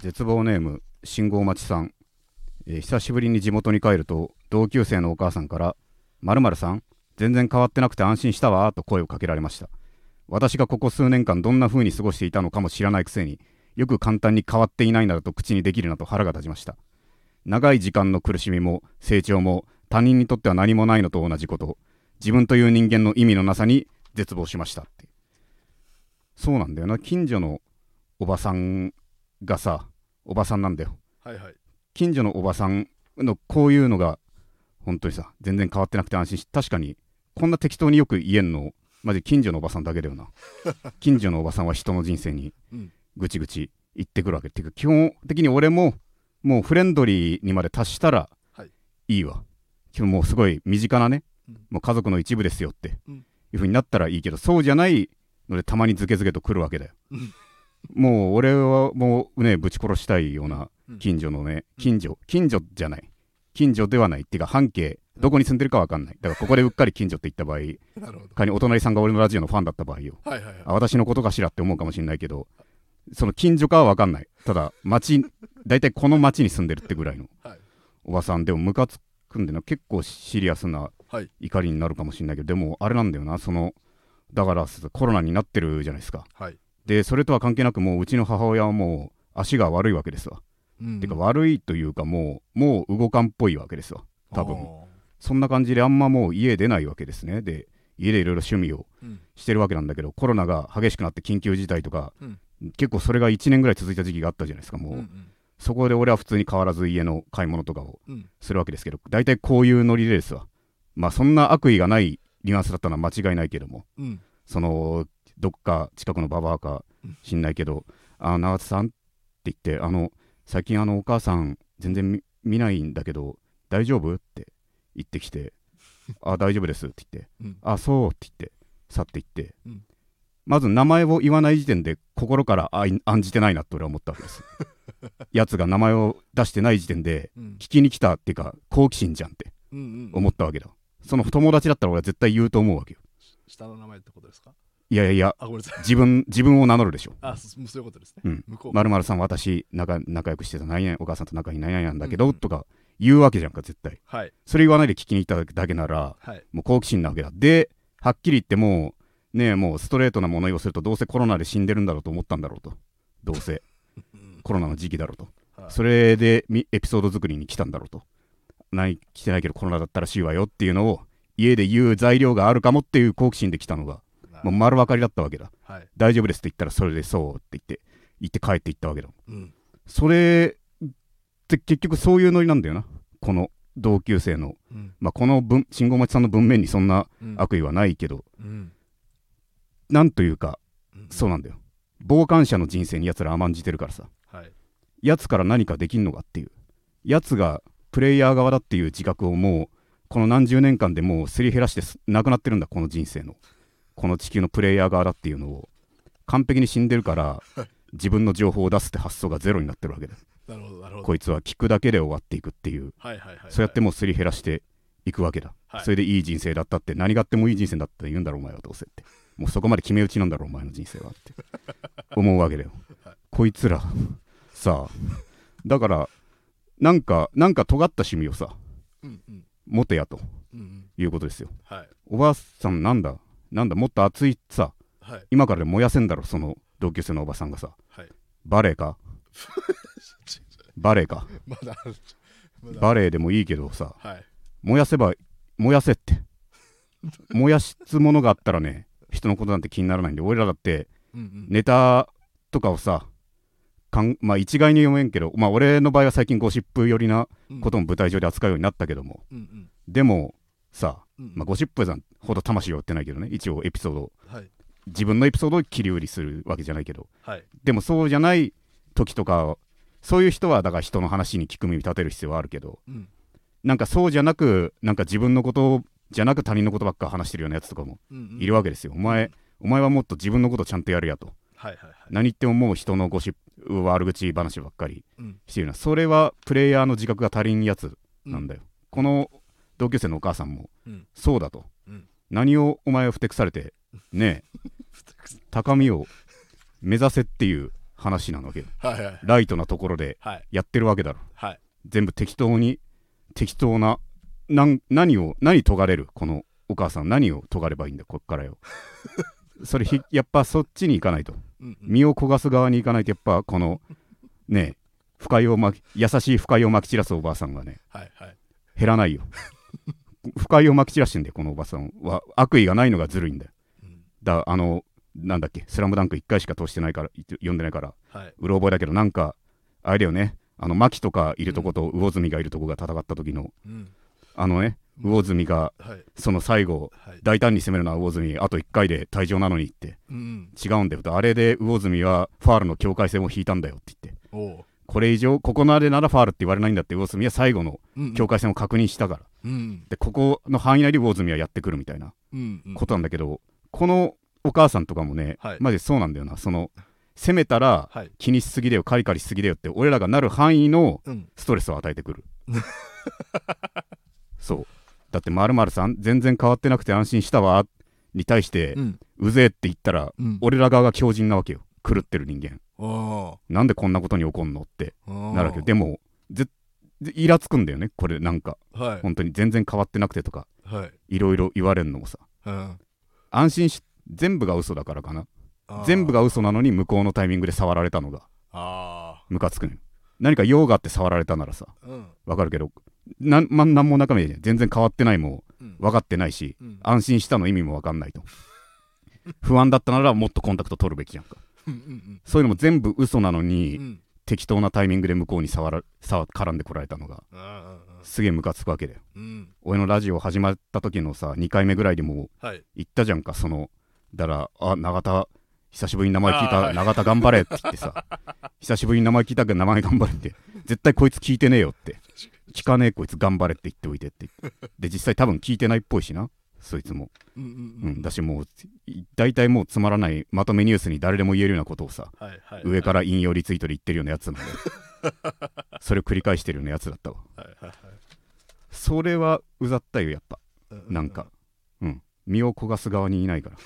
絶望ネーム信号待ちさん、えー久しぶりに地元に帰ると同級生のお母さんから「まるさん全然変わってなくて安心したわ」と声をかけられました。私がここ数年間どんな風に過ごしていたのかも知らないくせによく簡単に変わっていないなどと口にできるなと腹が立ちました。長い時間の苦しみも成長も他人にとっては何もないのと同じこと自分という人間の意味のなさに絶望しましたって。そうなんだよな。近所のおばさんがさおばさんなんだよ。はいはい。近所のおばさんのこういうのが本当にさ全然変わってなくて安心し確かにこんな適当によく言えんのマジ近所のおばさんだけだよな。近所のおばさんは人の人生にうん。ぐちぐち言ってくるわけっていうか基本的に俺ももうフレンドリーにまで達したらはい。いいわ。今日もうすごい身近なね、うん。もう家族の一部ですよってうん。いう風になったらいいけどそうじゃないのでたまにズケズケと来るわけだよ。うんもう俺はもうねぶち殺したいようなうん近所のね近所近所じゃない。近所ではないっていうか半径どこに住んでるかわかんない。だからここでうっかり近所って言った場合仮にお隣さんが俺のラジオのファンだった場合よ。はいはいはい。あ私のことかしらって思うかもしれないけどその近所かは分かんない。ただ町大体この町に住んでるってぐらいのはい。おばさんでもムカつくんでな結構シリアスなはい。怒りになるかもしれないけどでもあれなんだよなそのだからコロナになってるじゃないですか。はいでそれとは関係なくもううちの母親はもう足が悪いわけですわ、うん。てか悪いというかもうもう動かんっぽいわけですわ。多分。そんな感じであんまもう家出ないわけですね。で家でいろいろ趣味をうん。してるわけなんだけどコロナが激しくなって緊急事態とか、うん。結構それが1年ぐらい続いた時期があったじゃないですかもう、うんうん。そこで俺は普通に変わらず家の買い物とかをうん。するわけですけど大体こういうノリでですわまあそんな悪意がないニュアンスだったのは間違いないけども。うん。そのどっか近くのババアか知んないけど「あ長津さん」って言って「あの最近あのお母さん全然見見ないんだけど大丈夫?」って言ってきて「あ大丈夫です」って言ってうん「あそう」って言って去っていって、うん。まず名前を言わない時点で心から案じてないなって俺は思ったわけです。やつが名前を出してない時点でうん。聞きに来たっていうか好奇心じゃんって思ったわけだ、その友達だったら俺は絶対言うと思うわけよ。下の名前ってことですか？いやいやいやあごめんなさい。自分自分を名乗るでしょ。あそそういうことですね。うん。向こうまるまるさん私仲仲良くしてた何々お母さんと仲いい何々なんだけど、うん。うんとか言うわけじゃんか絶対。はい。それ言わないで聞きに行っただけならはい。もう好奇心なわけだ。ではっきり言ってもうねえもうストレートな物言いをするとどうせコロナで死んでるんだろうと思ったんだろうと。どうせ。う んコロナの時期だろうと。はい。それでみエピソード作りに来たんだろうと。ない来てないけどコロナだったらしいわよっていうのを家で言う材料があるかもっていう好奇心で来たのがなもう丸分かりだったわけだ。はい。大丈夫ですって言ったらそれでそうって言って言って帰っていったわけだうん。それって結局そういうノリなんだよな。この同級生の、うん。まあ、この文信号待ちさんの文面にそんなうん。悪意はないけど、うん。なんというかうん。そうなんだよ。傍観者の人生にやつら甘んじてるからさ。はい。やつから何かできんのかっていう。やつがプレイヤー側だっていう自覚をもうこの何十年間でもうすり減らしてすなくなってるんだこの人生のこの地球のプレイヤー側だっていうのを完璧に死んでるから 自分の情報を出すって発想がゼロになってるわけだ。なるほどなるほど。こいつは聞くだけで終わっていくっていう。はいはいはいそうやってもうすり減らしていくわけだ、はい。それでいい人生だったって。何があってもいい人生だって言うんだろお前はどうせって。もうそこまで決め打ちなんだろお前の人生はって。思うわけだよ、こいつら。さあ。だからなんかなんか尖った趣味をさうんうん。持てやとうんうん。いうことですよ。はい。おばあさんなんだ？なんだもっと熱いさはい。今からでも燃やせんだろその同級生のおばさんがさ。はい。バレエか？バレエか？ままバレエでもいいけどさはい。燃やせば燃やせって。燃やすものがあったらね人のことなんて気にならないんで俺らだってネタとかをさかんまあ一概に読めんけどまあ俺の場合は最近ゴシップ寄りなうん。ことも舞台上で扱うようになったけども。うんうん。でもさ、うんまあ、ゴシップさんほど魂を売ってないけどね。一応エピソードはい。自分のエピソードを切り売りするわけじゃないけど。はい。でもそうじゃない時とかそういう人はだから人の話に聞く耳立てる必要はあるけど。うん。なんかそうじゃなくなんか自分のことじゃなく他人のことばっか話してるようなやつとかもうんうん。いるわけですよ、お前お前はもっと自分のことちゃんとやるやと。はいはいはい。何言ってももう人のゴシップ悪口話ばっかりうん。してるな。それはプレイヤーの自覚が足りんやつなんだよ、この同級生のお母さんもうん。そうだと、うん。何をお前はふてくされてねえ 高みを目指せっていう話なわけよ。はいはい。ライトなところではい。やってるわけだろ。はい。全部適当に適当な何を何尖れる？このお母さん何を尖ればいいんだ？こっからよ。それひやっぱそっちに行かないと。うんうん。身を焦がす側に行かないとやっぱこのね不快をまき優しい不快をまき散らすおばあさんがねはいはい。減らないよ不快をまき散らしてんだよこのおばさんは。悪意がないのがずるいんだよ。うん。だあのなんだっけ「スラムダンク1回しか通してないからい読んでないから。はい。うろ覚えだけどなんかあれだよね。あの牧とかいるとこと魚住がいるとこが戦った時のうん。あのね魚住がはい。その最後はい。大胆に攻めるのは魚住あと1回で退場なのにって。うん違うんだよ。とあれで魚住はファールの境界線を引いたんだよって言ってこれ以上ここまでならファールって言われないんだって魚住は最後のうん境界線を確認したから。うんでここの範囲内で魚住はやってくるみたいなうんうん。ことなんだけどこのお母さんとかもね、はい。マジでそうなんだよな。その攻めたらはい。気にしすぎだよカリカリしすぎだよって俺らがなる範囲のうん。ストレスを与えてくる。そう。だってまるさん全然変わってなくて安心したわに対して、うん。うぜえって言ったらうん。俺ら側が強靭なわけよ狂ってる人間。おなんでこんなことに起こんのってー。なるわけよ。でもぜぜイラつくんだよね。これなんか。はい。本当に全然変わってなくてとか。はい。いろいろ言われるのもさ。うん。安心し全部が嘘だからかな。全部が嘘なのに向こうのタイミングで触られたのが。あムカつくのよ。何か用があって触られたならさ。あうん。わかるけどなん,、ま、なんも中身で全然変わってないもうん。分かってないしうん。安心したの意味も分かんないと。不安だったならもっとコンタクト取るべきじゃんかうんうんそういうのも全部嘘なのうに、ん。適当なタイミングで向こうに触ら触絡んでこられたのがうんすげえムカつくわけだよ。うん。俺のラジオ始まった時のさ2回目ぐらいでもうはい。言ったじゃんかそのだからあ永田久しぶりに名前聞いた永田頑張れって言ってさ 久しぶりに名前聞いたけど名前頑張れって絶対こいつ聞いてねえよって。聞かねえこいつ頑張れって言っておいてって言って。で実際多分聞いてないっぽいしなそいつも、うんううん。ん、だしもうい大体もうつまらないまとめニュースに誰でも言えるようなことをさはいはい上から引用リツイートで言ってるようなやつで。それを繰り返してるようなやつだったわ。はいはいはい。それはうざったよやっぱ。うなんか。うん。身を焦がす側にいないから。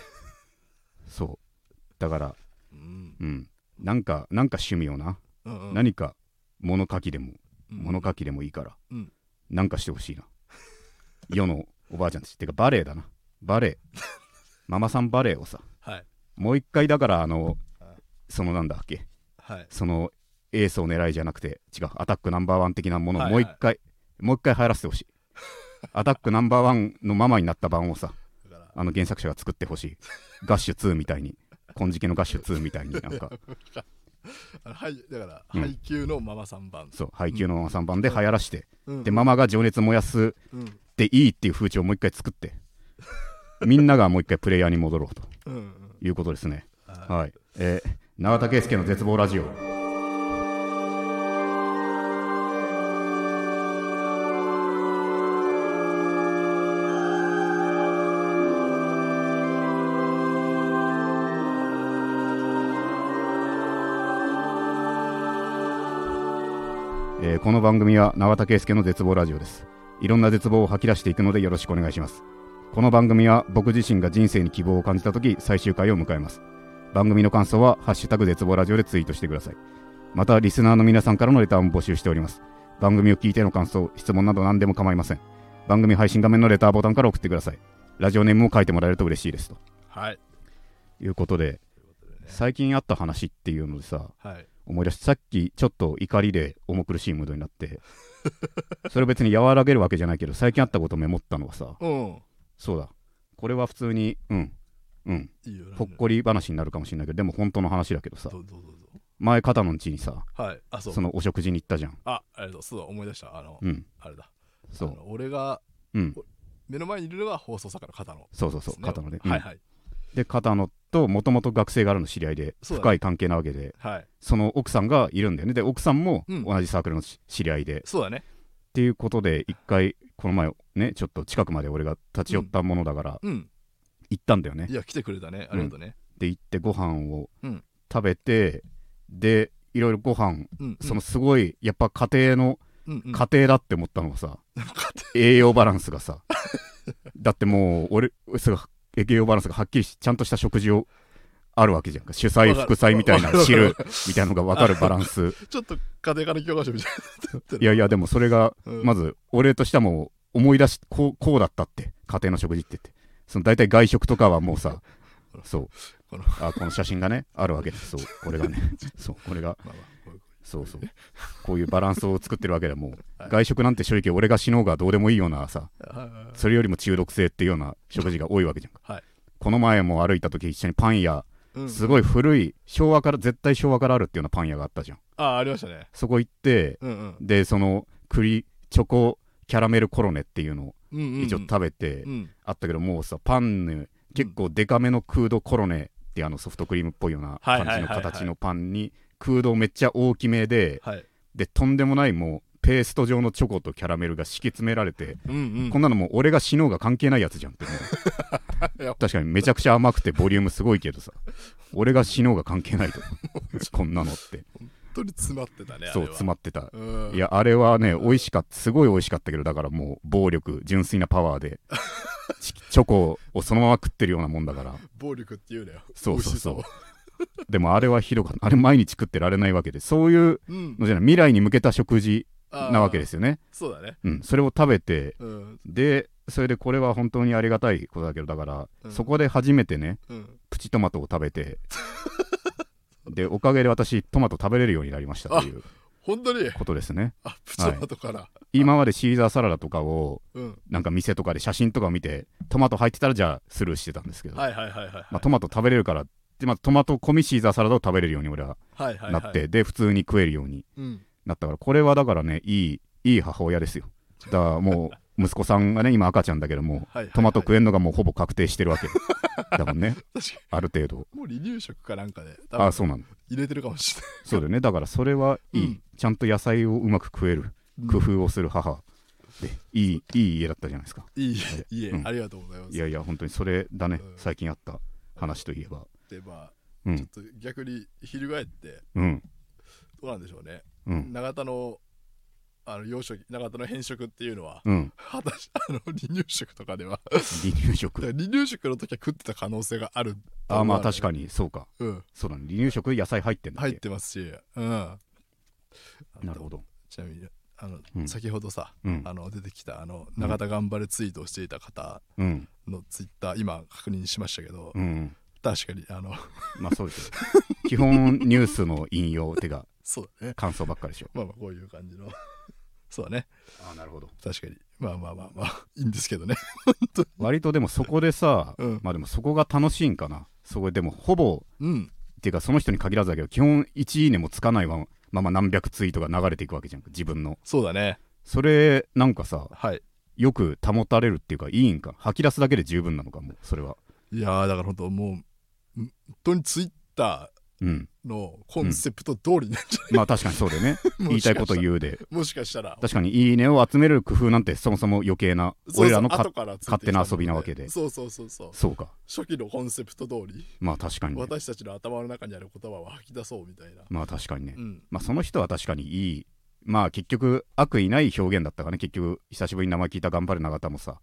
そう。だから。うん。うん。なんかなんか趣味をな、うんうん。何か物書きでもうん。物書きでもいいから、うん。なんかしてほしいな。世のおばあちゃんたち。ってかバレエだな。バレエ ママさんバレエをさ。はい。もう一回だからあのあそのなんだっけ。はい。そのエースを狙いじゃなくて違うアタックナンバーワン的なものをはいもう一回、もう一回流行らせてほしい。アタックナンバーワンのママになった版をさあの原作者が作ってほしい。ガッシュ2みたいに。金色のガッシュ2みたいになんか。はいだからうん。配給のママさん版。そう配給のママさん版で流行らして、うん。でママが情熱燃やすうんでいいっていう風潮をもう一回作ってみんながもう一回プレイヤーに戻ろうとうんうん。いうことですね。ははい。えー、永田圭介の絶望ラジオ。えーこの番組は永田圭介の絶望ラジオですいろんな絶望を吐き出していくのでよろしくお願いします。この番組は僕自身が人生に希望を感じた時最終回を迎えます。番組の感想は「ハッシュタグ絶望ラジオ」でツイートしてください。またリスナーの皆さんからのレターも募集しております。番組を聞いての感想質問など何でも構いません。番組配信画面のレターボタンから送ってください。ラジオネームを書いてもらえると嬉しいですと。はい。いうことで最近あった話っていうのでさはい。思い出してさっきちょっと怒りで重苦しいムードになって それ別に和らげるわけじゃないけど最近あったことをメモったのはさうん。そうだ。これは普通にうんうん。ほっこり話になるかもしれないけどでも本当の話だけどさ前片野ん家にさはい。あそう。そのお食事に行ったじゃん。あありがとう。そうだ思い出した。あのうん。あれだ。そう。俺がうん。目の前にいるのが放送作家の方のそうそうそうで。すねはいはいで片野ともともと学生からの知り合いでそうだね。深い関係なわけではい。その奥さんがいるんだよね。で奥さんもうん。同じサークルのし知り合いで、っそうだね。ていうことで一回この前ねちょっと近くまで俺が立ち寄ったものだからうん。行ったんだよね、いや来てくれたね。ありがとうね。で行ってご飯をうん。食べて、でいろいろご飯うんそのすごいやっぱ家庭のうんうん。家庭だって思ったのがさ、栄養バランスがさ。だってもう俺それが栄養バランスがはっきりしちゃんとした食事をあるわけじゃん。か主菜副菜みたいな汁みたいなのが分かるバランス。ちょっと家庭科の教科書みたいいやいやでもそれがまず俺としてはもう思い出しこうこうだったって家庭の食事って言って。その大体外食とかはもうさ そう。このあこの写真がねあるわけ。ですそうこれがね。そうこれが。まあまあそうそう。こういうバランスを作ってるわけでも外食なんて正直俺が死のうがどうでもいいようなさそれよりも中毒性っていうような食事が多いわけじゃん。か、はい。この前も歩いた時一緒にパン屋うん。すごい古い昭和から絶対昭和からあるっていうようなパン屋があったじゃん。あありましたね。そこ行ってうんうん。でその栗チョコキャラメルコロネっていうのを一応食べてうん。あったけどもうさパンね結構デカめの空洞コロネっていうあのソフトクリームっぽいようなはい。感じの形のパンに空洞めっちゃ大きめではい。でとんでもないもうペースト状のチョコとキャラメルが敷き詰められてうんうん。こんなのもう俺が死のうが関係ないやつじゃんって 確かにめちゃくちゃ甘くてボリュームすごいけどさ 俺が死のうが関係ないと こんなのって。本当に詰まってたねそう詰まってた。まうん。いやあれはね美味しかったすごい美味しかったけどだからもう暴力純粋なパワーでチチョコをそのまま食ってるようなもんだから。暴力っていうのよ。そうそうそう でもあれはひどかった。あれ毎日食ってられないわけで。そういうのじゃない未来に向けた食事なわけですよね。そうだね。うん。それを食べてうん。でそれでこれは本当にありがたいことだけどだから、うん。そこで初めてねうん。プチトマトを食べて でおかげで私トマト食べれるようになりましたという本当に？ことですね。あプチトマトから。今までシーザーサラダとかをうん。なんか店とかで写真とかを見てトマト入ってたらじゃあスルーしてたんですけど、はいはいはいはいはい。まあ、トマト食べれるからで、まあ、トマト込みシーザーサラダを食べれるように俺ははいはいはい。なって、で普通に食えるようにうん。なったからこれはだからねいいいい母親ですよ。だからもう息子さんがね今赤ちゃんだけどもはいはいはい。トマト食えんのがもうほぼ確定してるわけ。だもんね。ある程度。にもう離乳食かなんかであそうなんだ。入れてるかもしれない。そうだよね。だからそれはいい、うん。ちゃんと野菜をうまく食える工夫をする母でいいいい家だったじゃないですか。いいいいえ、うんありがとうございます。いやいや本当にそれだね、うん。最近あった話といえばでまあうん。ちょっと逆に翻ってうん。どうなんでしょうね、うん。永田のあの養殖永田の変色っていうのはうん。果たしあの離乳食とかでは離乳だ食。離乳食の時は食ってた可能性があるあまあ確かに、にそうか。うん、そうだね。離乳食野菜入ってんだっ入けってますし、うん、なるほど。ちなみにあの、うん。先ほどさうん。あの出てきたあの永田頑張れツイートをしていた方うん。のツイッター今確認しましたけど、うん確かにあの。まあそうですよ基本ニュースの引用てか そうだね。感想ばっかりでしょ。まあまあこういう感じの。そうだね。あなるほど。確かに。まあまあまあまあいいんですけどね。割とでもそこでさ、うん。まあでもそこが楽しいんかな。そこでもほぼうん。っていうかその人に限らずだけど基本1いいねもつかないままま何百ツイートが流れていくわけじゃん自分の。そうだね。それなんかさはい。よく保たれるっていうかいいんか？吐き出すだけで十分なのかもうそれは。いやーだから本当もうん本当にツイッタうん。ーのコンセプト通りなんじまあ確かにそうでね。ゃない言いたいこと言うで。うもしかしたら。確かにいいねを集める工夫なんてそもそも余計な俺らの勝手な遊びなわけで。そうそうそうそう。そうか。初期のコンセプト通り？まあ確かにね。私たちの頭の中にある言葉を吐き出そうみたいな。まあ確かにね。うん。まあその人は確かにいい。まあ結局悪意ない表現だったかね。結局久しぶりに名前聞いた頑張る永田もさ。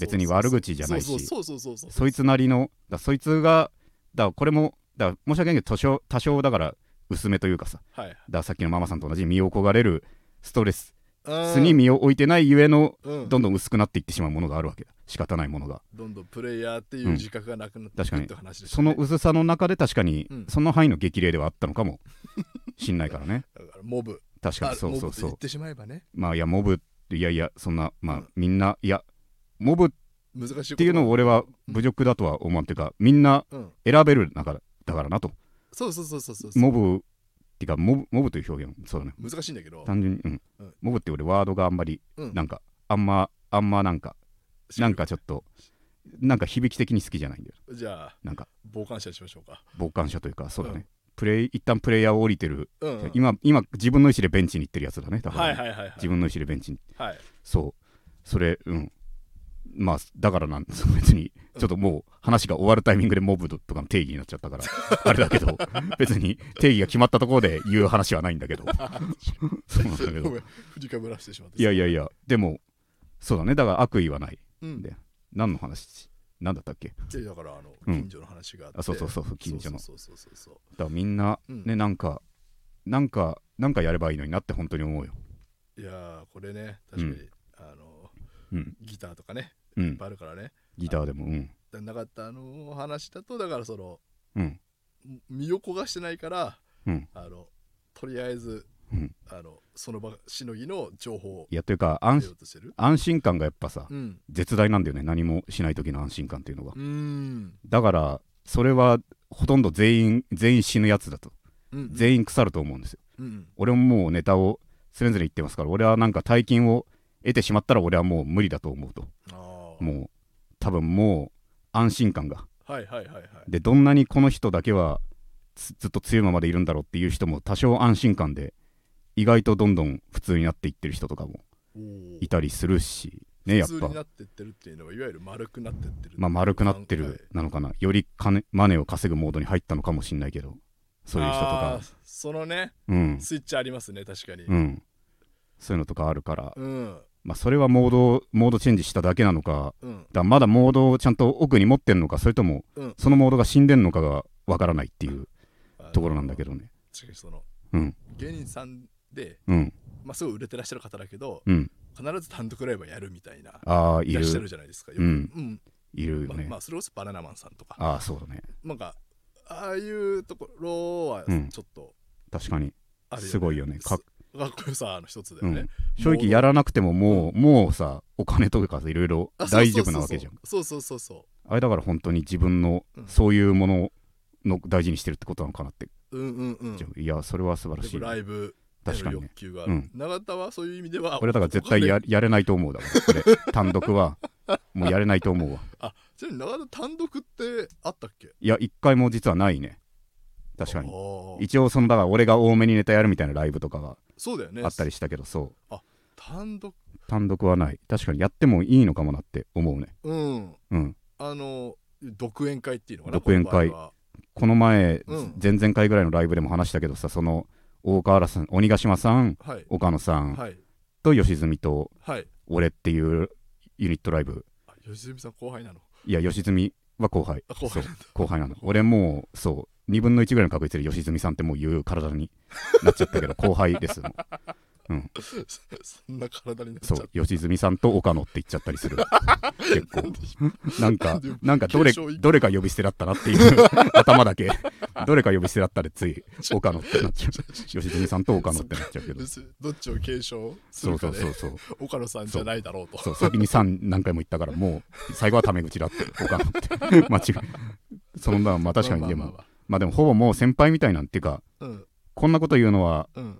別に悪口じゃないし。そうそうそうそうそう。そいつなりのだそいつがだからこれもだから申し訳ないけど多少多少だから薄めというかさ。はいだからさっきのママさんと同じ身を焦がれるストレスあー。スに身を置いてないゆえのうん。どんどん薄くなっていってしまうものがあるわけ。だ仕方ないものが。どんどんプレイヤーっていう自覚がなくなってい確かにくって話でしたそねの薄さの中で確かにうん。その範囲の激励ではあったのかも。しんないからね。だからモブ。確かにあそうそうそう。モブと言ってしまえばね。まあいやモブいやいやそんなまあうん。みんないやモブっ難しいていうのを俺はうん侮辱だとは思うっていうかみんなうん。選べる中だからなと。そうそうそうそうそうモブっていうかモブモブという表現。そうだね。難しいんだけど。単純に、うん。うん。モブって俺ワードがあんまりうん。なんかあんまあんまなんかなんかちょっとなんか響き的に好きじゃないんだよ。じゃあなんか。傍観者にしましょうか。傍観者というかそうだね、うん。プレイ一旦プレイヤーを降りてる、今今自分の意思でベンチに行ってるやつだねだから。自分の意思でベンチに。はい。そう。それうんまあだからなんそう 別にちょっともう話が終わるタイミングでモブとかの定義になっちゃったから あれだけど別に定義が決まったところで言う話はないんだけど。そうなんだけど。いやいやいやでもそうだね。だから悪意はない。うん。で何の話？何だったっけ？でだからあのうん。近所の話があって、あそうそうそうそう近所の。そうそうそうそうだからみんなうん。ね、なんかなんかなんかやればいいのになって本当に思うよ。いやーこれね確かに、あのうん。ギターとかねうん。いっぱいあるからね。ギターでもうん。でなかったあの話だとだからそのうん。身を焦がしてないからうん。あのとりあえずうん。あのその場しのぎの情報をいやというか得安ようとしてる。安心感がやっぱさうん。絶大なんだよね。何もしない時の安心感っていうのが。うーん。だからそれはほとんど全員全員死ぬやつだと。うん全員腐ると思うんですよ。うん俺ももうネタをそれぞれ言ってますから俺はなんか大金を得てしまったら俺はもう無理だと思うと。あーもう多分もう安心感が。はいはいはいはい。でどんなにこの人だけはつずっと強いままでいるんだろうっていう人も多少安心感で意外とどんどん普通になっていってる人とかもいたりするしねやっぱ。普通になってってるっていうのはいわゆる丸くなってってるまあ丸くなってはいるなのかな。より金マネを稼ぐモードに入ったのかもしんないけどそういう人とか。そのねうん。スイッチありますね確かに。うん。そういうのとかあるから。うんまあそれはモードモードチェンジしただけなのかうん。だまだモードをちゃんと奥に持ってんのかそれともうん。そのモードが死んでんのかがわからないっていうところなんだけどね。確かにそのうん。芸人さんでうん。まあすごい売れてらっしゃる方だけどうん。必ず単独ライブをやるみたいなああいいらっしゃるるじゃないですか。いるよね。まあまあそれこそバナナマンさんとか。ああそうだね。なんかああいうところはうん。ちょっと確かに。すごいよね。かかかっこよさの一つだよね。うん。正直やらなくてももうもうさお金とかさいろいろ大丈夫なわけじゃん。そうそうそうそあれだから本当に自分のうん。そういうものの大事にしてるってことなのかなって。ううんうん。うんいやそれは素晴らしいライブ確かにね。欲求がある。うん。永田はそういう意味では俺だから絶対ややれないと思うだろこれ。単独は。もうやれないと思うわ。あちなみに永田単独ってあったっけ？いや一回も実はないね確かに。一応そのだから俺が多めにネタやるみたいなライブとかがそうだよね。あったりしたけどそう。単独？単独はない。確かにやってもいいのかもなって思うね。うん。うん。あの独演会っていうのかな独演会。この前、うん。前々回ぐらいのライブでも話したけどさその大河原さん鬼ヶ島さんはい。岡野さんはい。と吉住とはい。俺っていうユニットライブ。あ吉住さん後輩なの？いや吉住は後輩。あ後輩後輩なの。俺もうそう2分の1ぐらいの確率で吉住さんってもう言う体になっちゃったけど 後輩ですもうそんな体になっちゃっそう吉住さんと岡野って言っちゃったりする。結構。たなんかなんかどれどれか呼び捨てだったなっていう。頭だけ。どれか呼び捨てだったらつい岡野ってなっちゃう。吉住さんと岡野ってなっちゃうけど。どっちを継承すそうるかでそうそうそう岡野さんじゃないだろうと。そう先に3何回も言ったからもう最後はタメ口だって岡野って。間違いそんなまあ確かにでもまあままあでもほぼもう先輩みたいなんていうかあまあうん。こんなこと言うのはうん。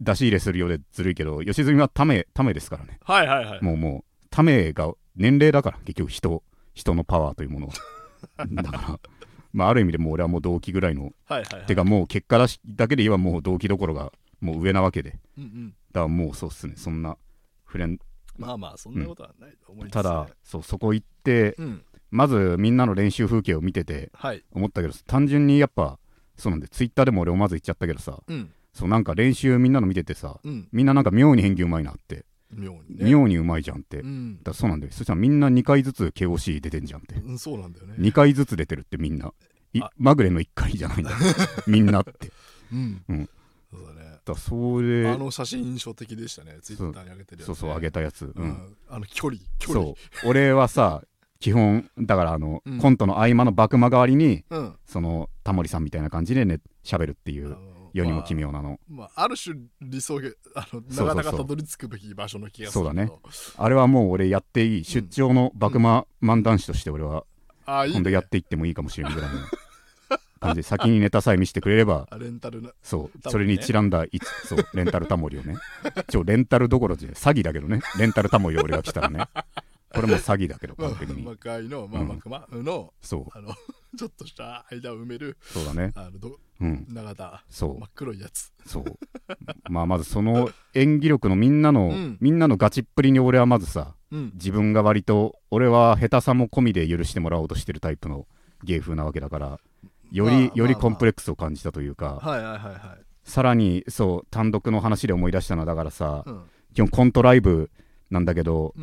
出し入れするようでずるいけど吉住はためためですからね。はいはいはい。もうもうためが年齢だから結局人人のパワーというもの。はだから まあある意味でもう俺はもう同期ぐらいのはいはいはい。てかもう結果だしだけで言えばもう同期どころがもう上なわけで。うんうん。だからもうそうっすね。そんなフレンまあまあそんなことはないと思いますただそうそこ行ってうんまずみんなの練習風景を見ててはい。思ったけど単純にやっぱそうなんでツイッターでも俺思わず言っちゃったけどさうん。そうなんか練習みんなの見ててさうん。みんななんか妙に演技うまいなって。妙にね。妙にうまいじゃんって。うん。らそうなんだよ。そしたらみんな2回ずつ KOC 出てんじゃんって。うんそうなんだよね。2回ずつ出てるってみんな。まぐれの1回じゃないんだ みんなって。うん。うん。そうだね。らそれあの写真印象的でしたね。ツイッターに上げてるやつね。そうそう上げたやつ。ううんん。あの距離距離。そう。俺はさ基本だからあの、うん。コントの合間の幕間代わりにうん。そのタモリさんみたいな感じでね喋るっていう世にも奇妙なの、まあ、ある種理想げあのそうそうなかなかたどり着くべき場所の気がするそうだね。けどあれはもう俺やっていい出張の幕間漫談師として俺はあいい、ね、今度やっていってもいいかもしれないぐらいの 感じで先にネタさえ見せてくれればあレンタルな。そう、タモリね。それにちらんだいつそうレンタルタモリをね。ちょレンタルどころじゃ詐欺だけどね。レンタルタモリを俺が来たらねこれも詐欺だけど完璧に。魔界の、まあ、うん幕間の、そうあのちょっとした間を埋めるそうだねあのどうん長田そう真っ黒いやつそうまあまずその演技力のみんなの、みんなのガチっぷりに俺はまずさ自分が割と俺は下手さも込みで許してもらおうとしてるタイプの芸風なわけだからより、よりコンプレックスを感じたというか、はいはいはいはいさらにそう単独の話で思い出したのはだからさ、基本コントライブなんだけど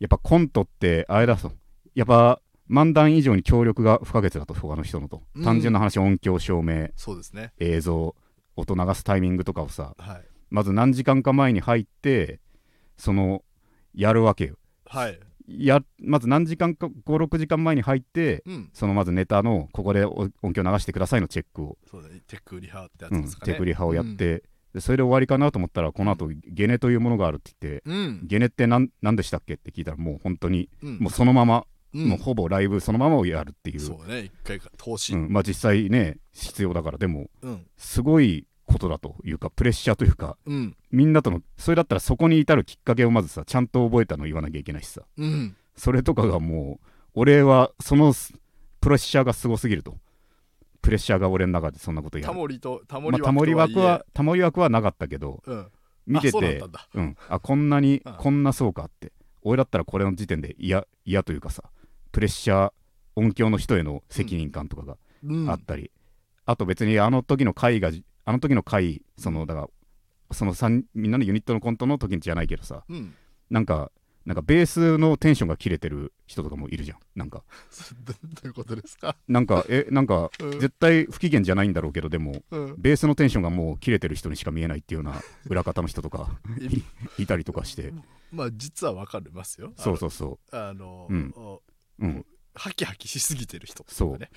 やっぱコントってあれだそうやっぱ漫談以上に協力が不可欠だと他の人のと、うん。単純な話音響照明そうですね。映像音流すタイミングとかをさはい。まず何時間か前に入ってそのやるわけよ。はい。やまず何時間か56時間前に入ってうん。そのまずネタのここでお音響流してくださいのチェックを、そうだね。テクリハってやうんつですかね、テクリハをやって、でそれで終わりかなと思ったらこの後ゲネというものがあるって言ってうん。うんゲネって何何でしたっけって聞いたらもう本当にうん。もうそのまま、うん。もうほぼライブそのままをやるっていう。そうね一回か投資。うん。まあ実際ね必要だからでもうん。すごいことだというかプレッシャーというかうん。みんなとのそれだったらそこに至るきっかけをまずさちゃんと覚えたのを言わなきゃいけないしさ。うん。それとかがもう俺はそのすプレッシャーがすごすぎるとプレッシャーが俺の中でそんなことやる。タモリとタモリまあタモリ枠ははタモリ枠はなかったけどうん。見ててたんだ。うん、あこんなにうん。こんなそうかって。俺だったらこれの時点で嫌嫌というかさプレッシャー音響の人への責任感とかがうん。あったり、あと別にあの時の回があの時の回そのだからその三みんなのユニットのコントの時じゃないけどさうん。なんかなんかベースのテンションが切れてる人とかもいるじゃん。なんか。ど どういうことですか？なんかえなんかうん。絶対不機嫌じゃないんだろうけどでもうん。ベースのテンションがもう切れてる人にしか見えないっていうような裏方の人とかい いたりとかして。まあ実はわかりますよ。そうそうそあのうん。おううん。ハキハキしすぎてる人そう。ね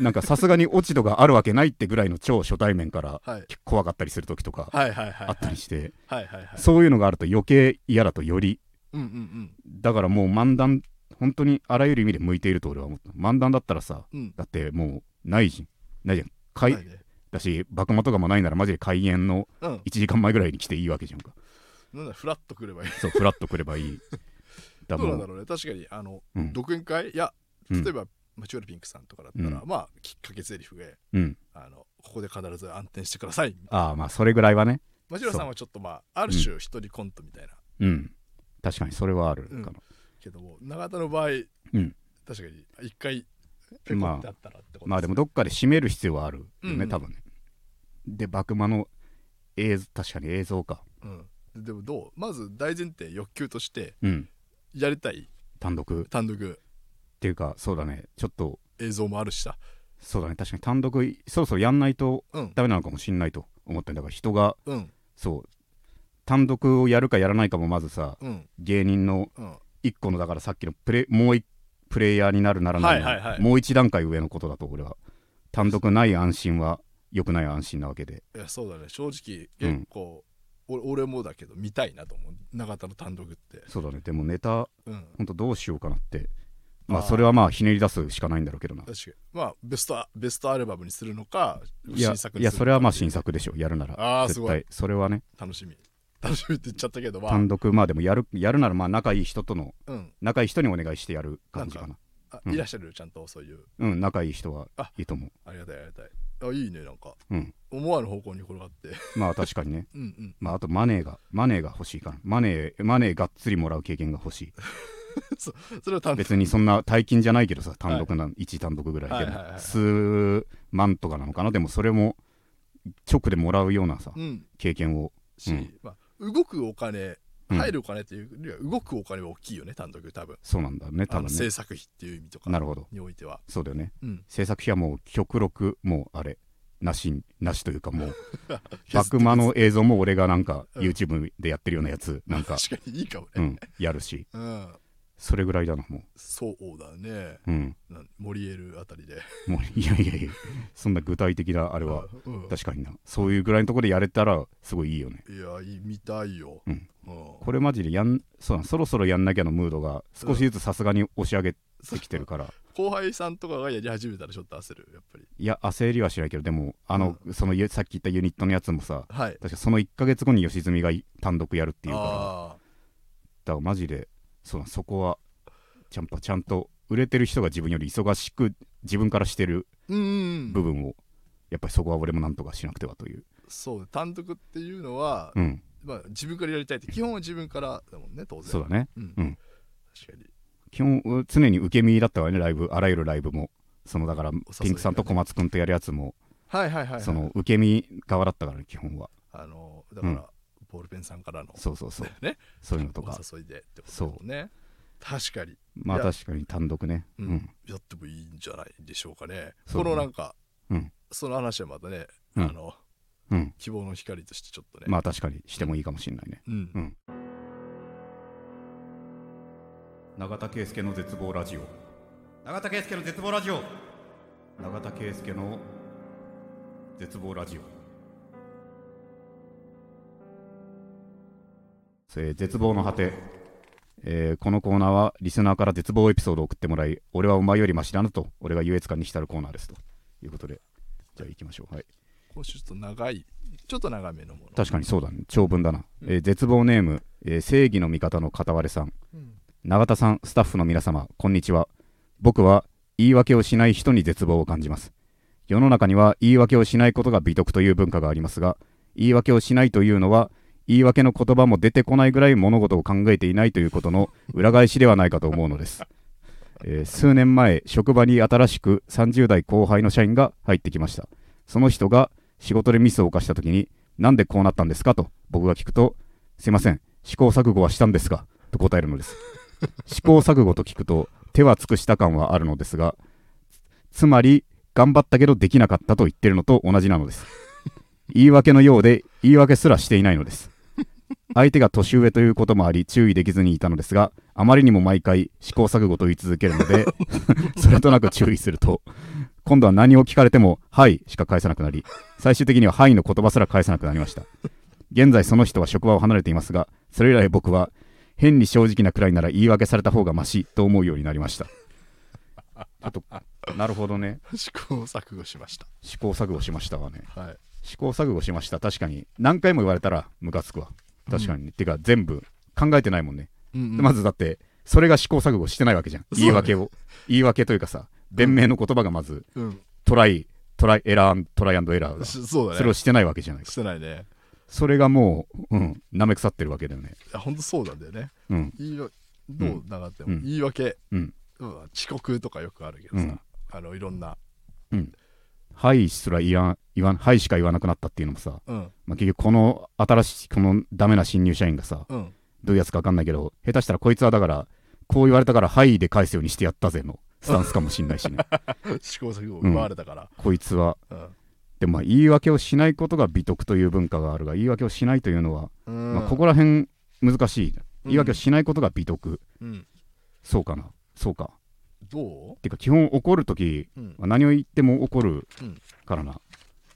なんかさすがに落ち度があるわけないってぐらいの超初対面からはい。怖かったりする時とかあったりして。はいはいはい。そういうのがあると余計嫌だとよりうんうんだからもう漫談本当にあらゆる意味で向いていると俺は思った。漫談だったらさうん。うんだってもうないじゃん。ないじゃん。開ないね。だし爆魔とかもないならマジで開演のうん。1時間前ぐらいに来ていいわけじゃんか。なんだフラッとくればいい。そうフラッと来ればいい。だ どうなんだろうね。確かにあのうん。独演会？いやうん。例えばマチュアルピンクさんとかだったらうまあきっかけ台詞でうん。あのここで必ず暗転してください。ああまあそれぐらいはね。マチュラさんはちょっとまあある種一人コントみたいな。うん確かにそれはあるかな、けども永田の場合うん。確かに一回ペコってあったらってことまあでもどっかで締める必要はあるよね、うんうん。多分ね。で爆魔の映像確かに映像か。うん。でもどうまず大前提欲求としてうん。やりたい。単独。っ単独。ていうかそうだね。ちょっと。映像もあるしさ。そうだね。確かに単独そろそろやんないとうん。ダメなのかもしんないと思ってんだから人がうん。そう単独をやるかやらないかもまずさうん。芸人のうん。一個のだからさっきのプレもう一プレイヤーになるならないの。はいはいはい。もう一段階上のことだと俺は。単独ない安心は良くない安心なわけで。いやそうだね。正直うん結構、俺俺もだけど見たいなと思う。永田の単独って。そうだね。でもネタうん。ほんとどうしようかなって。まああー。それはまあひねり出すしかないんだろうけどな。確かに。まあベストベストアルバムにするのかいや新作にするのかいやそれはまあ新作でしょ。やるなら。絶あーすごい。対。それはね。楽しみ楽しみって言っちゃったけどまあ。単独まあでもやるやるならまあ仲いい人とのうん。仲いい人にお願いしてやる感じかな。あ、うん。いらっしゃる？ちゃんとそういう。うん仲いい人はあいいと思う。ありがたいありがたい。あいいねなんか。うん。思わぬ方向に転がって。まあ確かにね。うんうん。まああとマネーがマネーが欲しいかなマネーマネーがっつりもらう経験が欲しい。それは別にそんな大金じゃないけどさ単独な、一単独ぐらいでも、はいはいはいはい。数万とかなのかな？でもそれも直でもらうようなさうん。経験を。し、うん。まあ、動くお金うん。入るお金っていうよりは動くお金は大きいよね単独多分。そうなんだね多分ね。制作費っていう意味とかなるほど。においては。そうだよね。うん。制作費はもう極力もうあれなしなしというかもう削って爆魔の映像も俺がなんかうん。YouTube でやってるようなやつなんか、確かにいいかもね。うん、やるし。うん、それぐらいだなもそうだね。ううん。なんモリエルあたりで。もういやいやいやそんな具体的なあれはうん。確かにな。そういうぐらいのところでやれたらすごいいいよね。いや見たいよ、うん。うん。これマジでやんそうだそろそろやんなきゃのムードが少しずつさすがに押し上げてきてるから、後輩さんとかがやり始めたらちょっと焦るやっぱり。いや焦りはしないけどでもあの、そのゆさっき言ったユニットのやつもさはい。確かその1ヶ月後に吉住がい単独やるっていうから。だかあらマジでそうだそこはちゃんとちゃんと売れてる人が自分より忙しく自分からしてる部分をやっぱりそこは俺もなんとかしなくてはという、そう単独っていうのは、うん、まあ、自分からやりたいって基本は自分からだもんね当然。そうだね。うん。うん。確かに。基本常に受け身だったわねライブあらゆるライブも。そのだからピンクさんと小松君とやるやつもはいはいはい、はい、その受け身側だったからね基本は。あのだから、うんボールペンさんからの。そうそうそう。ね。そういうのとか。お誘いでってことね。確かに。まあ確かに単独ね。ううん。ん、やってもいいんじゃないでしょうかね。このなんか、うん。その話はまたね、うん。あのうん、希望の光としてちょっとね、まあ確かにしてもいいかもしれないね。うん。うん。永田圭介の絶望ラジオ。永田圭介の絶望ラジオ。永田圭介の絶望ラジオえー絶望の果て、えーこのコーナーはリスナーから絶望エピソードを送ってもらい俺はお前よりマシだなと俺が優越感に浸るコーナーですと。いうことでじゃあ行きましょう。はい。今週ちょっと長いちょっと長めのもの。確かにそうだね。長文だな、うん。えー絶望ネーム、えー正義の味方の片割れさん。うん。永田さんスタッフの皆様こんにちは。僕は言い訳をしない人に絶望を感じます。世の中には言い訳をしないことが美徳という文化がありますが言い訳をしないというのは言い訳の言葉も出てこないぐらい物事を考えていないということの裏返しではないかと思うのです、えー数年前職場に新しく30代後輩の社員が入ってきました。その人が仕事でミスを犯した時になんでこうなったんですかと僕が聞くとすいません試行錯誤はしたんですかと答えるのです。試行錯誤と聞くと手は尽くした感はあるのですがつまり頑張ったけどできなかったと言ってるのと同じなのです。言い訳のようで言い訳すらしていないのです。相手が年上ということもあり注意できずにいたのですがあまりにも毎回試行錯誤と言い続けるので それとなく注意すると今度は何を聞かれても「はい」しか返さなくなり最終的には「はい」の言葉すら返さなくなりました。現在その人は職場を離れていますがそれ以来僕は変に正直なくらいなら言い訳された方がマシと思うようになりました。あとなるほどね。試行錯誤しました。試行錯誤しましたわね。はい。試行錯誤しました。確かに。何回も言われたらムカつくわ確かに、ね。てか全部考えてないもんね、うんまずだってそれが試行錯誤してないわけじゃん。ね。言い訳を。言い訳というかさ弁明の言葉がまずうん。トライトライエラートライアンドエラーそうだね。それをしてないわけじゃない。してないね。それがもううん舐め腐ってるわけだよね。いや本当そうなんだよね。うん。言いわどう長っても、うん。言い訳、うん。うん。遅刻とかよくあるけどさ、うん。あのいろんなはいすら言わ言わんはいしか言わなくなったっていうのもさ、うん。まあ、結局この新しいこのダメな新入社員がさうん。どういうやつか分かんないけど下手したらこいつはだからこう言われたからはいで返すようにしてやったぜのスタンスかもしんないしね。試行錯誤を奪われたから、こいつは。うん。でもまあ言い訳をしないことが美徳という文化があるが言い訳をしないというのは、うん。まあ、ここら辺難しい言い訳をしないことが美徳、うん、そうかな。そうかどてか基本怒るときう、うん、は何を言っても怒るうんからな、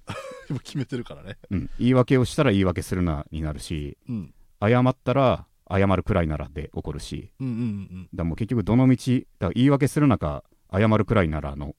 でも決めてるからね。うん、言い訳をしたら言い訳するなになるしうん。謝ったら謝るくらいならで怒るし。うんうんうんもう結局どの道だ言い訳するなか謝るくらいならの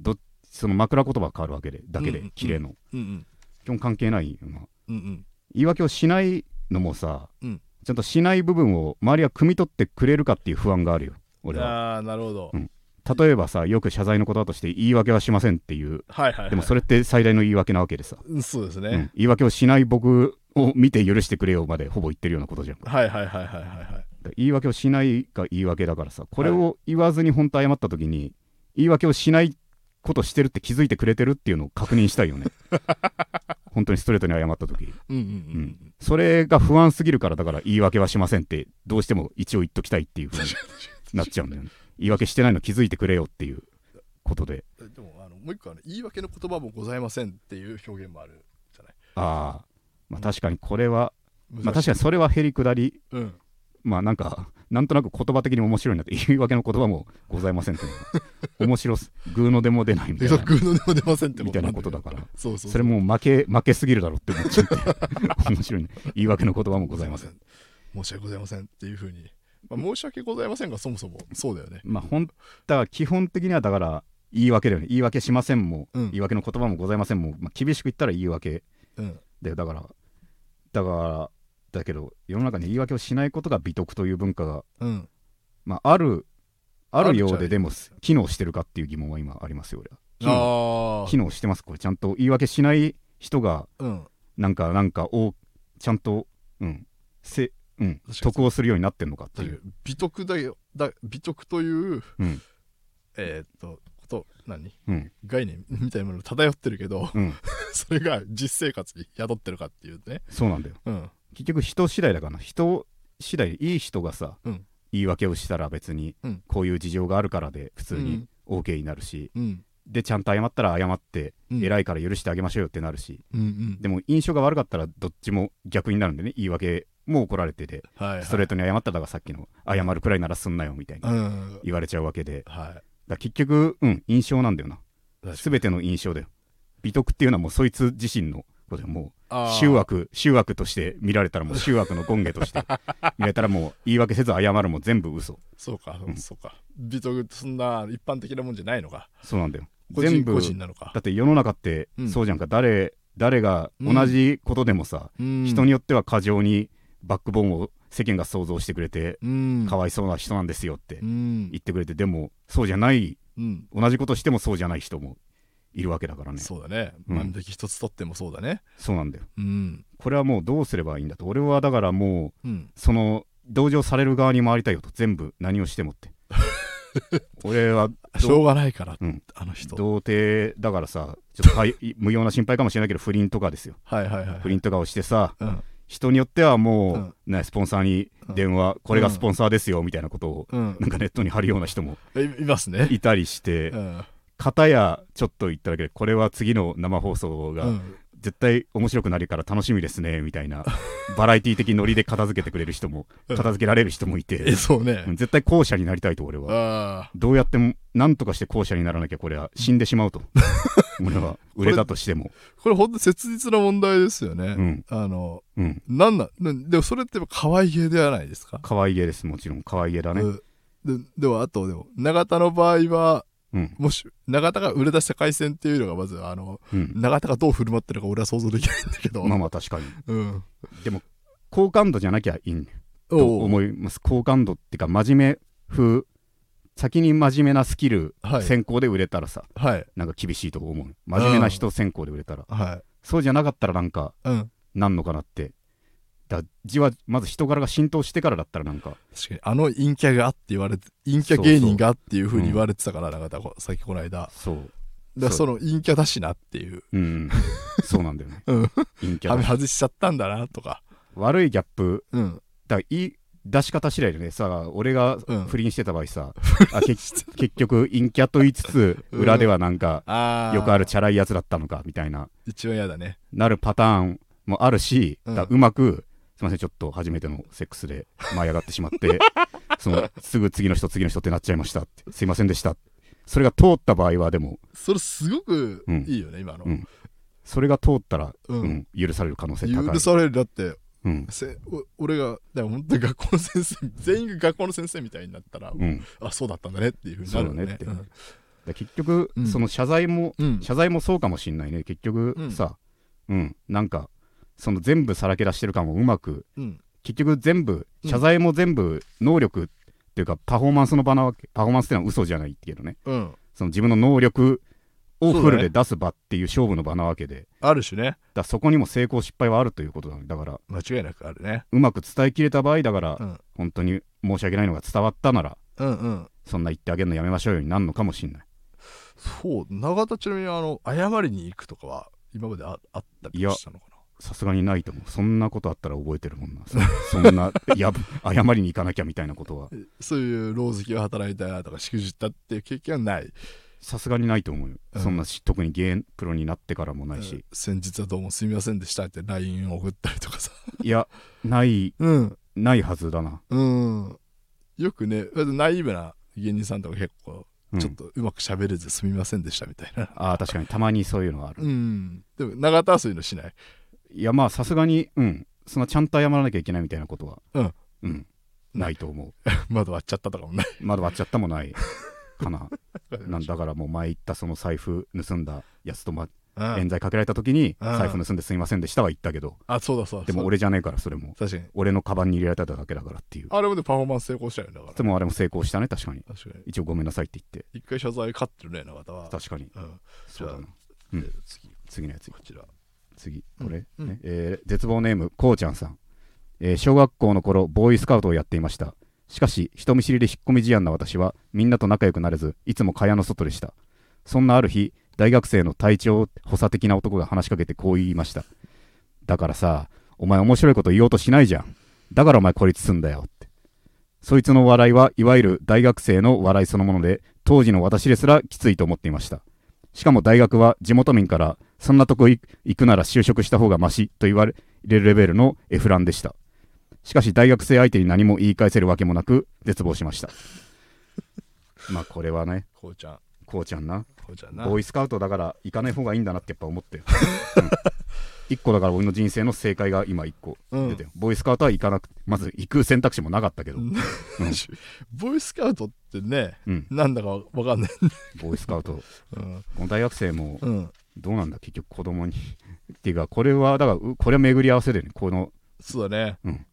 どその枕言葉が変わるわけでだけでうんうん綺麗の、うんうん。基本関係ないよな。うんうん。言い訳をしないのもさ、うん。ちゃんとしない部分を周りは汲み取ってくれるかっていう不安があるよ俺は。ああなるほど、うん例えばさよく謝罪の言葉として言い訳はしませんっていう。はいはい、はい、でもそれって最大の言い訳なわけでさ、うんそうですね、うん。言い訳をしない僕を見て許してくれよまでほぼ言ってるようなことじゃん。かはいはいはいはいはいはい。言い訳をしないが言い訳だからさこれを言わずに本当謝った時に言い訳をしないことしてるって気づいてくれてるっていうのを確認したいよね。本当にストレートに謝った時。うんうんうんそれが不安すぎるからだから言い訳はしませんってどうしても一応言っときたいっていうふうに。なっちゃうんだよね言い訳してないの気づいてくれよっていうことで。うんでもあのもう一個あの言い訳の言葉もございませんっていう表現もあるじゃない。ああまあ確かにこれはまあ確かにそれはへりくだり。うん。まあなんかなんとなく言葉的に面白いなって言い訳の言葉もございませんって面白す。グーのでも出ないみたいな。でグーのでも出ませんってみたいなことだから。そうそうそれもう負け負けすぎるだろって思っちゃって。面白い。ね言い訳の言葉もございません。申し訳ございませんっていうふうに、まあ、申し訳ございませんがそもそも。そうだよね。まあほんだから基本的にはだから言い訳だよね。言い訳しませんも、うん。言い訳の言葉もございませんも、まあ、厳しく言ったら言い訳うん。だよ。だからだからだけど世の中に言い訳をしないことが美徳という文化が、うん。まあ、あるあるようででも機能してるかっていう疑問は今ありますよ俺は。機能あ機能してますこれ。ちゃんと言い訳しない人があうん。なんかなんかをちゃんとうん。せうん。得をするようになってんのかっていう。美徳だよ。だ美徳といううん。えーっとこと何？うん。概念？みたいなもの漂ってるけどうん。それが実生活に宿ってるかっていうね。そうなんだよ。うん。結局人次第だからな。人次第でいい人がさ、うん。言い訳をしたら別にうん。こういう事情があるからで普通に OK になるし、うん。でちゃんと謝ったら謝って、うん。偉いから許してあげましょうよってなるし。うんうん。でも印象が悪かったらどっちも逆になるんでね。言い訳も怒られててはいはい。ストレートに謝っただがさっきの謝るくらいならすんなよみたいにうん。言われちゃうわけで。はら結局うん印象なんだよな。全ての印象だよ。美徳っていうのはもうそいつ自身のことでもうあー。醜悪醜悪として見られたらもう 醜悪の権下として見られたらもう言い訳せず謝るも全部嘘。そうか、うん。そうか。美徳ってそんな一般的なもんじゃないのか。そうなんだよ。全部個人なのか。だって世の中ってうん。そうじゃんか、誰誰が同じことでもさ、人人によっては過剰にバックボーンを世間が想像してくれて、うん。かわいそうな人なんですよってうん。言ってくれてでもそうじゃないうん。同じことしてもそうじゃない人もいるわけだからね。そうだね。うん。万引き一つ取ってもそうだね。そうなんだよ。うん。これはもうどうすればいいんだと。俺はだからもううん。その同情される側に回りたいよと。全部何をしてもって。俺はしょうがないから、うん。あの人。童貞だからさちょっと 無用な心配かもしれないけど不倫とかですよ。はいはいはい。不倫とかをしてさうん人によってはもう、うん。ね、スポンサーに電話、これがスポンサーですよみたいなことを、うん。なんかネットに貼るような人もいいますね。いたりして、うん。片やちょっと言っただけでこれは次の生放送がうん絶対面白くなるから楽しみですねみたいなバラエティ的ノリで片付けてくれる人もうん。片付けられる人もいえて、そうね。うん絶対後者になりたいと俺は。あどうやっても何とかして後者にならなきゃこれは死んでしまうと。俺は売れたとしても。あこれほんと切実な問題ですよね、うん。あのうん。なんなでもそれって可愛げではないですか？可愛げですもちろん。可愛げだね。うんででもあとでも永田の場合はうん。もし永田が売れ出した回線っていうのがまずあのうん。永田がどう振る舞ってるか俺は想像できないんだけど、まあまあ確かに。うん。でも好感度じゃなきゃいいん。と思います。好感度っていうか真面目風先に真面目なスキルはい。先行で売れたらさ、はい。なんか厳しいと思う。真面目な人先行で売れたら。はい。そうじゃなかったらなんかうん。なんのかなってだ字はまず人柄が浸透してからだったらなんか。確かにあの陰キャがって言われて陰キャ芸人がっていうふうに言われてたから永田こさっきこの間。だかそう。らその陰キャだしなっていう。うんそうなんだよね。うん。陰キャだ外しちゃったんだなとか。悪いギャップ。うん。だいい出し方次第でね。さ俺がうん。不倫してた場合さ、あけ結局陰キャと言いつつうん。裏ではなんかあよくあるチャラいやつだったのかみたいな。一番嫌だね。なるパターンもあるし、うん。だうまくすいませんちょっと初めてのセックスで舞い上がってしまって そのすぐ次の人次の人ってなっちゃいましたってすいませんでしたそれが通った場合はでもそれすごくうん。いいよね今の。うん。それが通ったら、うん。うん許される可能性高い。許される。だってうん。せお俺がでも本当に学校の先生全員が学校の先生みたいになったら、うん、あそうだったんだねっていうふうになるよね。ねって。だ結局、うん。その謝罪もうん。謝罪もそうかもしんないね。結局うん。さうん、なんかその全部さらけ出してる感をうまくうん。結局全部うん謝罪も全部能力っていうかパフォーマンスの場なわけパフォーマンスっていうのは嘘じゃないけどね。うん。その自分の能力をフルで出す場っていう勝負の場なわけで。ある種ね。だそこにも成功失敗はあるということだ,、ね、だから間違いなくあるね。うまく伝えきれた場合だから、うん本当に申し訳ないのが伝わったならうんうん。そんな言ってあげるのやめましょうよになるのかもしんない。そう。永田ちなみにあの謝りに行くとかは今までああったりしたのかな？さすがにないと思う。そんなことあったら覚えてるもんな。そそんな やぶ謝りに行かなきゃみたいなことは。そういうろう好きが働いたなとかしくじったっていう経験はない、さすがにないと思うよ、うん。そんなし特にゲープロになってからもないし、うん。先日はどうもすみませんでしたって LINE を送ったりとかさ。いやないうん。ないはずだな、うん。よくねナイーブな芸人さんとか結構うん。ちょっとうまく喋れずすみませんでしたみたいな。ああ確かに。たまにそういうのはある、うん。でも永田はそういうのしないいやまあさすがにうん。そんなちゃんと謝らなきゃいけないみたいなことはうん、うん、ない。と思う。窓割っちゃったとかもない。窓割っちゃったもないかな。なんだからもう前言ったその財布盗んだやつと、ま、うん。冤罪かけられた時にうん。財布盗んですいませんでしたは言ったけど。あそうだそうだでも俺じゃねえからそれも。だ確かに。俺のカバンに入れられただけだからっていう。あれもでパフォーマンス成功したよねだから。でもあれも成功したね確かに。確かに。一応ごめんなさいって言って。一回謝罪勝ってるね永田は。確かに。うん。そうだな。うん。で次。次のやつこちら次これ、うんね。えー絶望ネームこうちゃんさん、えー小学校の頃ボーイスカウトをやっていました。しかし人見知りで引っ込み思案な私はみんなと仲良くなれずいつも蚊帳の外でした。そんなある日大学生の体調補佐的な男が話しかけてこう言いました。だからさお前面白いこと言おうとしないじゃん。だからお前孤立すんだよって。そいつの笑いはいわゆる大学生の笑いそのもので当時の私ですらきついと思っていましたしかも大学は地元民からそんなとこ行くなら就職した方がマシと言われるレベルのエフランでした。しかし大学生相手に何も言い返せるわけもなく絶望しました。まあこれはねこうちゃん。こうちゃんな。こうちゃんな。ボーイスカウトだから行かない方がいいんだなってやっぱ思って、うん、一個だから俺の人生の正解が今一個うん。出てよ、ボーイスカウトは行かなくまず行く選択肢もなかったけど、ううん。ん ボーイスカウトってねうん、なんだかわかんない。ボーイスカウト。うん。この大学生もうん。どうなんだ？結局子供に。っていうかこれはだからうこれは巡り合わせでね。この、そうだね。うん。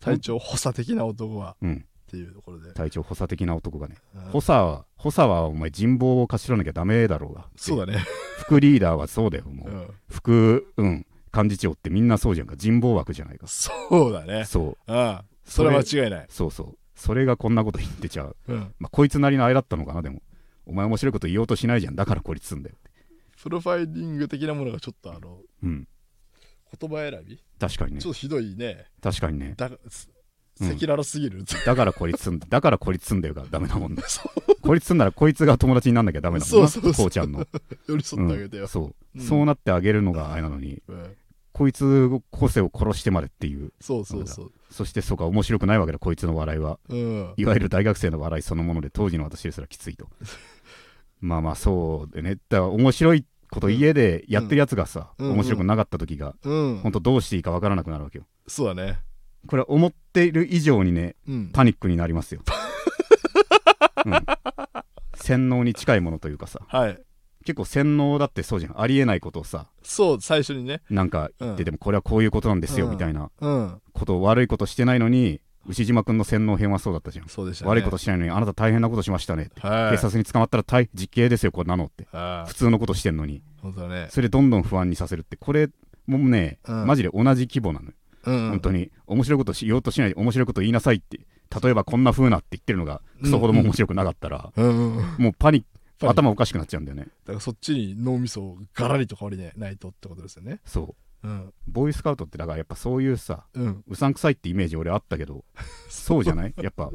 体調補佐的な男は。うん、っていうところで。体調補佐的な男がね。うん。補佐は補佐はお前人望を頭なきゃダメだろうが。そうだね。副リーダーはそうだよもう、うん。副、うん、幹事長ってみんなそうじゃんか。人望枠じゃないか。そうだね。そう。うん。それは間違いない。そうそう。それがこんなこと言ってちゃう、うん。まあ、こいつなりのあれだったのかなでも。お前面白いこと言おうとしないじゃん。だから孤立すんだよプロファイリング的なものがちょっとあのうん。言葉選び？確かにね。ちょっとひどいね。確かにね。だ赤裸々すぎる。だから孤立すんだ。だから孤立すんだよがダメなもんだ。そ孤立すんならこいつが友達になんなきゃダメなもんな。そうそうそう。こうちゃんの、寄り添ってあげてよ。うん、そう、うんそうなってあげるのがあれなのに。うんこいつ個性を殺してまでっていう。そうそうそう。そしてそうか面白くないわけだこいつの笑いは。うん。いわゆる大学生の笑いそのもので当時の私ですらきついと。まあまあそうでね。だから面白いこと家でやってるやつがさ、うん。面白くなかった時が、うん。ほんとどうしていいかわからなくなるわけよ。そうだね。これは思っている以上にねうん。パニックになりますよ、うん、洗脳に近いものというかさ。はい結構洗脳だってそうじゃん。ありえないことをさそう最初にね。なんか言ってうん。でもこれはこういうことなんですようん。みたいな。うん。ことを悪いことしてないのに牛島君の洗脳編はそうだったじゃん、そうでしたね。悪いことしてないのにあなた大変なことしましたねって、はい。警察に捕まったら大実刑ですよこんなのって。あ普通のことしてんのに。本当だね。それでどんどん不安にさせるって。これもね、うん。マジで同じ規模なのよ、うん本当に。面白いことしようとしないで面白いこと言いなさいって。例えばこんな風なって言ってるのがクソほども面白くなかったら、うんうんうん。もうパニック頭おかしくなっちゃうんだよね。だからそっちに脳みそをガラリと変わりねないとってことですよね。そう。うん。ボーイスカウトってだからやっぱそういうさうん。うさんくさいってイメージ俺あったけど そう。じゃない？やっぱ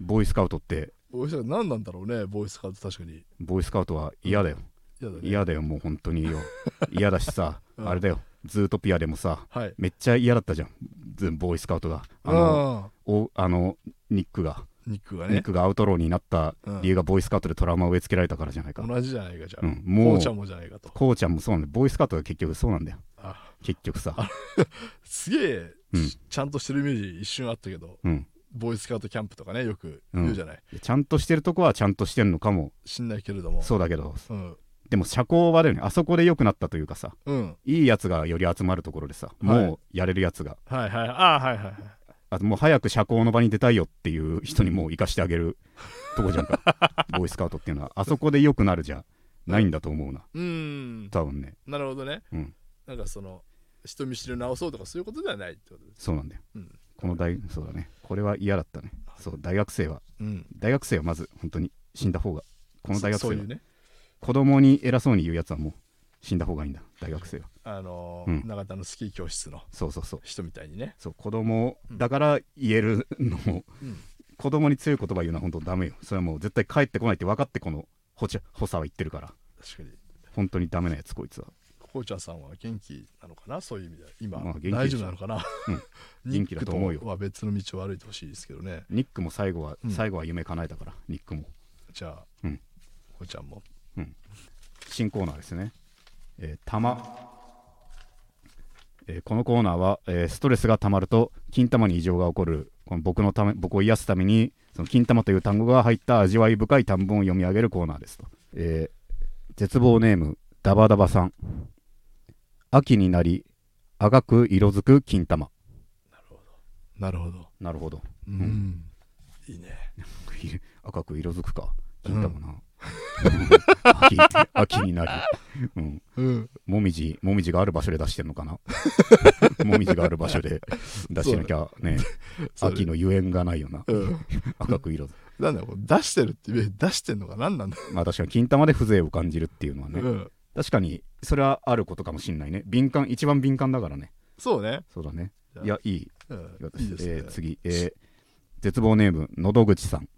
ボーイスカウトって。ボーイスカウト何なんだろうねボーイスカウト確かに。ボーイスカウトは嫌だよ。嫌だね。嫌だよもう本当によ。嫌だしさ、うん。あれだよ。ズートピアでもさはい。めっちゃ嫌だったじゃん。ずボーイスカウトが。あのあおあのニックが、ニックがね。ニックがアウトローになったうん。理由がボーイスカウトでトラウマを植え付けられたからじゃないか、同じじゃないかじゃあ。うん、もうこうちゃんもじゃないかと。こうちゃんもそうなんだよ。ボーイスカウトが結局そうなんだよ。あ。結局さ。すげえうん。ちゃんとしてるイメージ一瞬あったけどうん。ボーイスカウトキャンプとかねよく言うじゃない。ちゃんとしてるとこはちゃんとしてんのかも。しんないけれども。そうだけど。うん。でも社交場だよね。あそこで良くなったというかさ。うん。いいやつがより集まるところでさ、はい。もうやれるやつが。はいはいあはいはいはいあともう早く社交の場に出たいよっていう人にもう生かしてあげる とこじゃんか。ボーイスカウトっていうのは。あそこで良くなるじゃないんだと思うな。うーん。多分ね。なるほどね。うん。なんかその人見知りを直そうとかそういうことではないってことですそうなんだよ。うん。この大そうだね。これは嫌だったね。そう大学生は。うん。大学生はまず本当に死んだ方がこの大学生は。ね。子供に偉そうに言うやつはもう死んだ方がいいんだ大学生は。あのーうん。永田のスキー教室のそうそうそう。人みたいにね。そう子供うん。だから言えるのも、うん。子供に強い言葉言うのは本当ダメよ。それはもう絶対帰ってこないって分かってこの補佐は言ってるから。確かに。本当にダメなやつこいつは。こうちゃんさんは元気なのかな？そういう意味では。今、まあ大丈夫なのかな、うん。元気だと思うよ。は別の道を歩いてほしいですけどね。ニックも最後は、うん。最後は夢叶えたからニックも。じゃあ、うん。こうちゃんも。新コーナーですね、えー、玉、えーこのコーナーは、えーストレスがたまると金玉に異常が起こる。この僕のため僕を癒すためにその金玉という単語が入った味わい深い短文を読み上げるコーナーですと、えー絶望ネームダバダバさん。秋になり赤く色づく金玉。なるほど。なるほど。うん、いいね。赤く色づくか。金玉な、秋秋になり、うん、うん。もみじもみじがある場所で出してんのかな？もみじがある場所で出してなきゃねそう秋のゆえんがないよな。うん。赤く色。づなんだろう出してるって出してんのか？何なんだまあ確かに金玉で風情を感じるっていうのはね、うん、確かにそれはあることかもしんないね。敏感一番敏感だからね。そうね。そうだね。いやいい。うん。私いいですね、えー次、えー絶望ネームのど口さん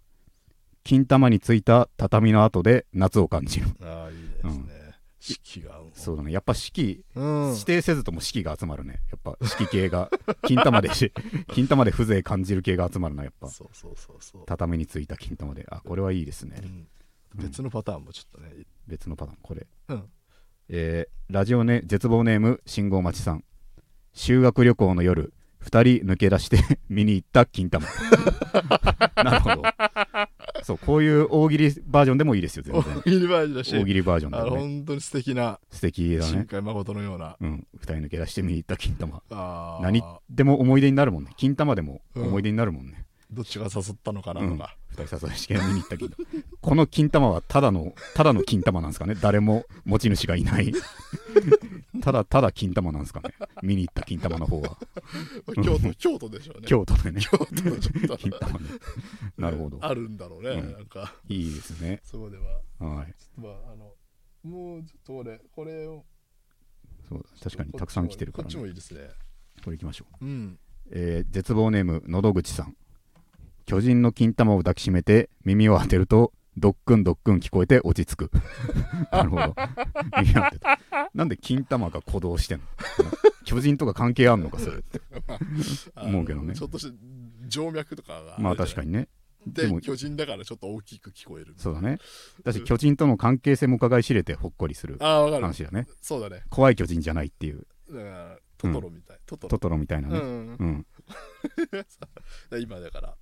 金玉についた畳の跡で夏を感じる。ああいいですね、四季が合う。そうだね。やっぱ四季うん。指定せずとも四季が集まるね。やっぱ四季系が。金玉でし。金玉で風情感じる系が集まるなやっぱ。そうそうそうそう、畳についた金玉で。あこれはいいですね。うん。別のパターンもちょっとね。別のパターン。これ。うん。えーラジオネ絶望ネーム信号待ちさん。修学旅行の夜2人抜け出して 見に行った金玉。なるほどそうこういう大喜利バージョンでもいいですよ全大然喜利バージョンだし。大喜利バージョンあのでもね本当に素敵な素敵だね。新海誠のような。うん2人抜け出して見に行った金玉。何でも思い出になるもんね。金玉でも思い出になるもんね、どっちが誘ったのかなとか、2人誘い試験見に行ったけど この金玉はただのただの金玉なんですかね。誰も持ち主がいないただただ金玉なんですかね。見に行った金玉の方は。京都京都でしょうね。京都でね。京都でちょっと。金玉ね。なるほど。あるんだろうね、うん。なんか。いいですね。そこでは。はい。まああのもうちょっと俺これを。そうだ確かにたくさん来てるからこっちねもいいですね。これ行きましょう。うん。えー絶望ネームのど口さん。巨人の金玉を抱きしめて耳を当てるとドックンドックン聞こえて落ち着く。なるほど。なんで金玉が鼓動してんの？巨人とか関係あんのかそれって。思うけどね。ちょっとした静脈とかがまあ確かににね。でもで巨人だからちょっと大きく聞こえる。そうだね。だし巨人との関係性も伺い知れてほっこりするああわかる。話だね。そうだね。怖い巨人じゃないっていう。だからトトロみたい、トトロ。トトロみたいなね。うん、うん、今だから。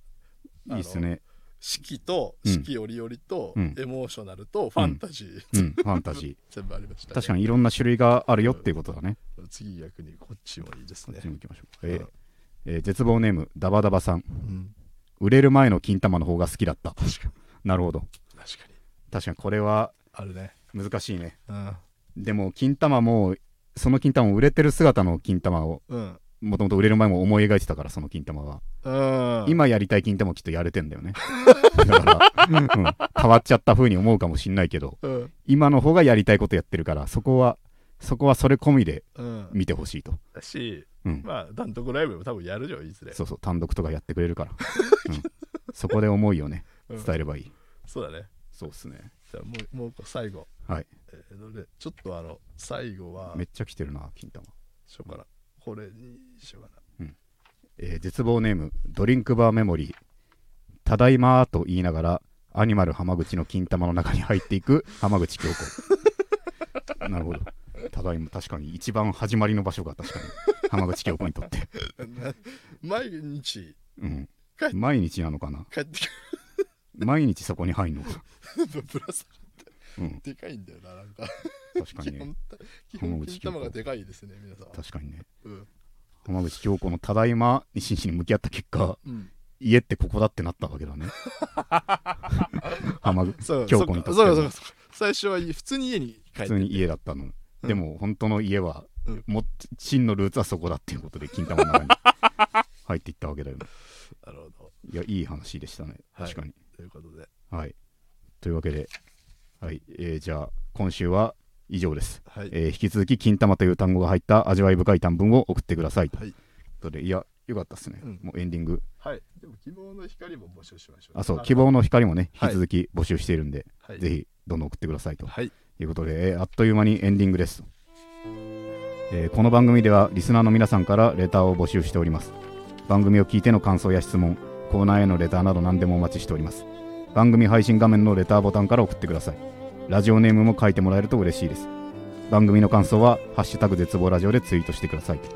いいっすね四季とうん。四季折々と、うん。エモーショナルとファンタジー、うん。ファンタジ 全部ありました、ー確かにいろんな種類があるよっていうことだね。次逆にこっちもいいですね。こっちも行きましょう、えー。えー絶望ネームダバダバさん。うん。売れる前の金玉の方が好きだった。確かに。なるほど。確かに。確かにこれはあるね。難しいね。うん。でも金玉もその金玉も売れてる姿の金玉をうんもともと売れる前も思い描いてたからその金玉は、うん。今やりたい金玉もきっとやれてんだよね。だから、うん変わっちゃった風に思うかもしんないけどうん。今の方がやりたいことやってるからそこはそこはそれ込みでうん。見てほしいと、だしうん、まあ単独ライブも多分やるじゃんいずれ。そうそう単独とかやってくれるから、うん、そこで思いをねうん伝えればいい、そうだね。そうっすね。じゃあもうもう最後。はい。えーちょっとあの最後はめっちゃ来てるな金玉。しようかなこれにしようかえー絶望ネームドリンクバーメモリー。ただいまーと言いながらアニマル浜口の金玉の中に入っていく浜口京子。なるほど。ただいま確かに一番始まりの場所が確かに浜口京子にとって、な 毎日。うん。毎日なのかな？帰って。き毎日そこに入んのか、てぶら下がうん、でかいんだよななんか確かにね。基本金玉がでかいですね皆さん。確かにね。うん。浜口京子のただいまに真摯に向き合った結果うん。家ってここだってなったわけだね。浜口京子にとってそうはそうそう最初は普通に家に帰って普通に家だったの、うん。でも本当の家は、うん。も真のルーツはそこだっていうことで金玉の中に 入っていったわけだよね。なるほど。いやいい話でしたね。はい。確かに。ということで。はい、というわけではい、えーじゃあ今週は以上です、はい。えー引き続き金玉という単語が入った味わい深い短文を送ってください。とはい。いうことでいやよかったっすね、うん。もうエンディング。はい。でも希望の光も募集しましょう。あそう。希望の光もねはい。引き続き募集しているんで、はい。ぜひどんどん送ってくださいと。はい。ということで、えーあっという間にエンディングです、えーこの番組ではリスナーの皆さんからレターを募集しております。番組を聞いての感想や質問コーナーへのレターなど何でもお待ちしております。番組配信画面のレターボタンから送ってくださいラジオネームも書いてもらえると嬉しいです。番組の感想は「ハッシュタグ絶望ラジオ」でツイートしてください。と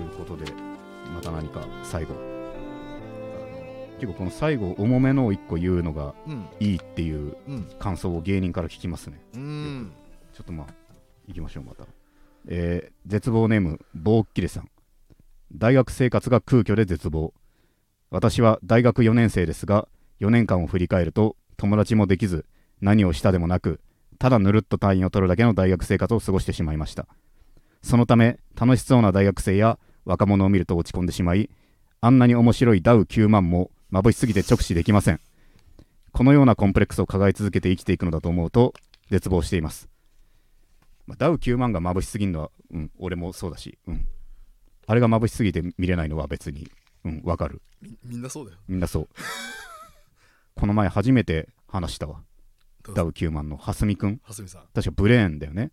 いうことでまた何か最後。結構この最後重めのを1個言うのがうん。いいっていううん。感想を芸人から聞きますね。うん。ちょっとまあ、行きましょう、また。えー絶望ネーム、ぼうっきれさん。大学生活が空虚で絶望。私は大学4年生ですが、4年間を振り返ると、友達もできず、何をしたでもなく、ただぬるっと単位を取るだけの大学生活を過ごしてしまいました。そのため、楽しそうな大学生や若者を見ると落ち込んでしまい、あんなに面白いダウ9万も眩しすぎて直視できません。このようなコンプレックスを抱え続けて生きていくのだと思うと、絶望しています。まあ、ダウ9万が眩しすぎるのは、うん、俺もそうだし、うん、あれが眩しすぎて見れないのは別に、うん、わかる。みみんなそうだよみんなそうこの前初めて話したわダウ9万の蓮見くん。蓮見さん。確かブレーンだよね。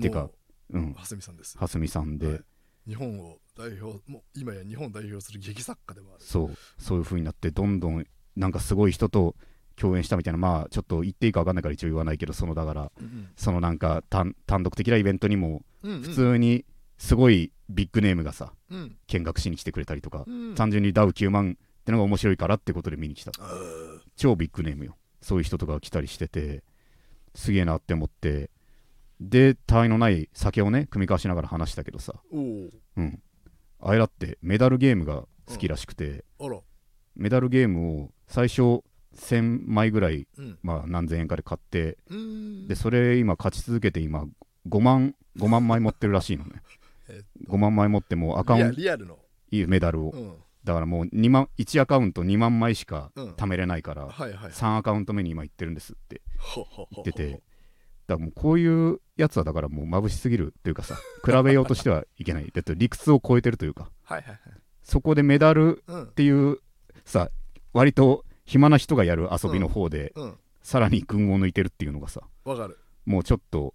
てかもうん。う蓮見さんです。蓮見さんで、はい。日本を代表もう今や日本を代表する劇作家でもある。そう。そういう風になってどんどんなんかすごい人と共演したみたいな。まあちょっと言っていいか分かんないから一応言わないけどそのだからうんそのなんか単単独的なイベントにもうん普通にすごいビッグネームがさうん。見学しに来てくれたりとか、うん。単純にダウ9万ってのが面白いからってことで見に来た。超ビッグネームよそういう人とかが来たりしててすげえなって思って。で他愛のない酒をね組み交わしながら話したけどさ。う。ん。あれだってメダルゲームが好きらしくて、あら。メダルゲームを最初1000枚ぐらい、うん。まあ、何千円かで買ってうん。でそれ今勝ち続けて今5万5万枚持ってるらしいのね。え5万枚持ってもうアカウリアントいいメダルを。うんだからもう2万1アカウント2万枚しかうん。貯めれないから、はいはい。3アカウント目に今行ってるんですって。言ってて。だからもうこういうやつはだからもう眩しすぎるというかさ比べようとしてはいけない。だって理屈を超えてるというか。そこでメダルうん。っていうさ割と暇な人がやる遊びの方で、うん。さらに群を抜いてるっていうのがさわかる。もうちょっと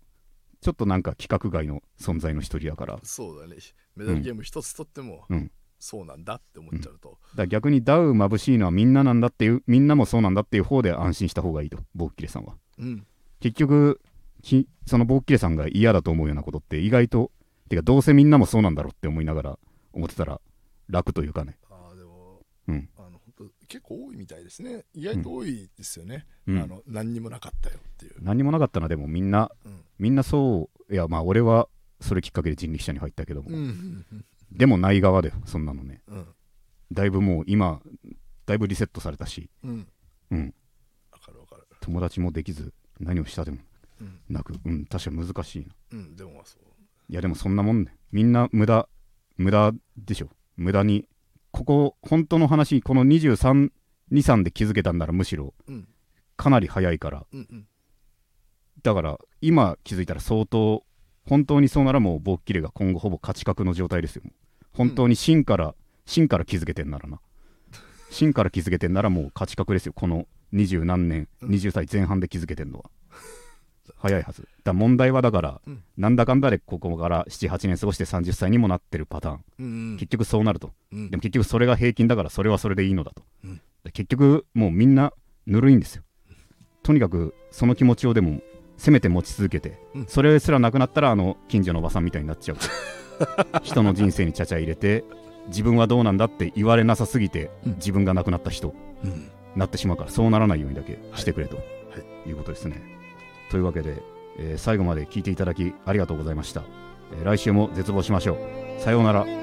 ちょっとなんか規格外の存在の一人だから。そうだね。メダルゲーム一つとってもうんそうなんだって思っちゃうと。ら逆にダウ眩しいのはみんななんだっていうみんなもそうなんだっていう方で安心した方がいいとボッキレさんは。うん。結局きそのボッキレさんが嫌だと思うようなことって意外とてかどうせみんなもそうなんだろうって思いながら思ってたら楽というかね。ああでもうん。あの本当結構多いみたいですね。意外と多いですよね。うん。あの何にもなかったよっていう。何にもなかったなでもみんなうん。みんなそういやまあ俺はそれきっかけで人力車に入ったけども、うんうんでもない側だよそんなのね。うん。だいぶもう今だいぶリセットされたし。うん。うん。わかるわかる。友達もできず何をしたでもうん。なく。うん確かに難しいな。うんでもまあそう。いやでもそんなもんねみんな無駄無駄でしょ。無駄にここ本当の話この2323で気づけたんならむしろうん。かなり早いから。うんうん。だから今気づいたら相当本当にそうならもうボッキレが今後ほぼ勝ち確の状態ですよ本当に真から、真から気づけてんならな。真から気づけてんならもう勝ち確ですよ。この二十何年うん。20歳前半で気づけてんのは。早いはず。だ問題はだから、うん。なんだかんだでここから78年過ごして30歳にもなってるパターン。うんうん。結局そうなると。うん。でも結局それが平均だからそれはそれでいいのだと、うん。で結局もうみんなぬるいんですよ。とにかくその気持ちをでもせめて持ち続けて、うん。それすらなくなったらあの近所のおばさんみたいになっちゃう 人の人生にちゃちゃ入れて自分はどうなんだって言われなさすぎて、うん。自分が亡くなった人うん。なってしまうからそうならないようにだけしてくれと、はい。い、うことですね。というわけで、えー最後まで聞いていただきありがとうございました、えー来週も絶望しましょう。さようなら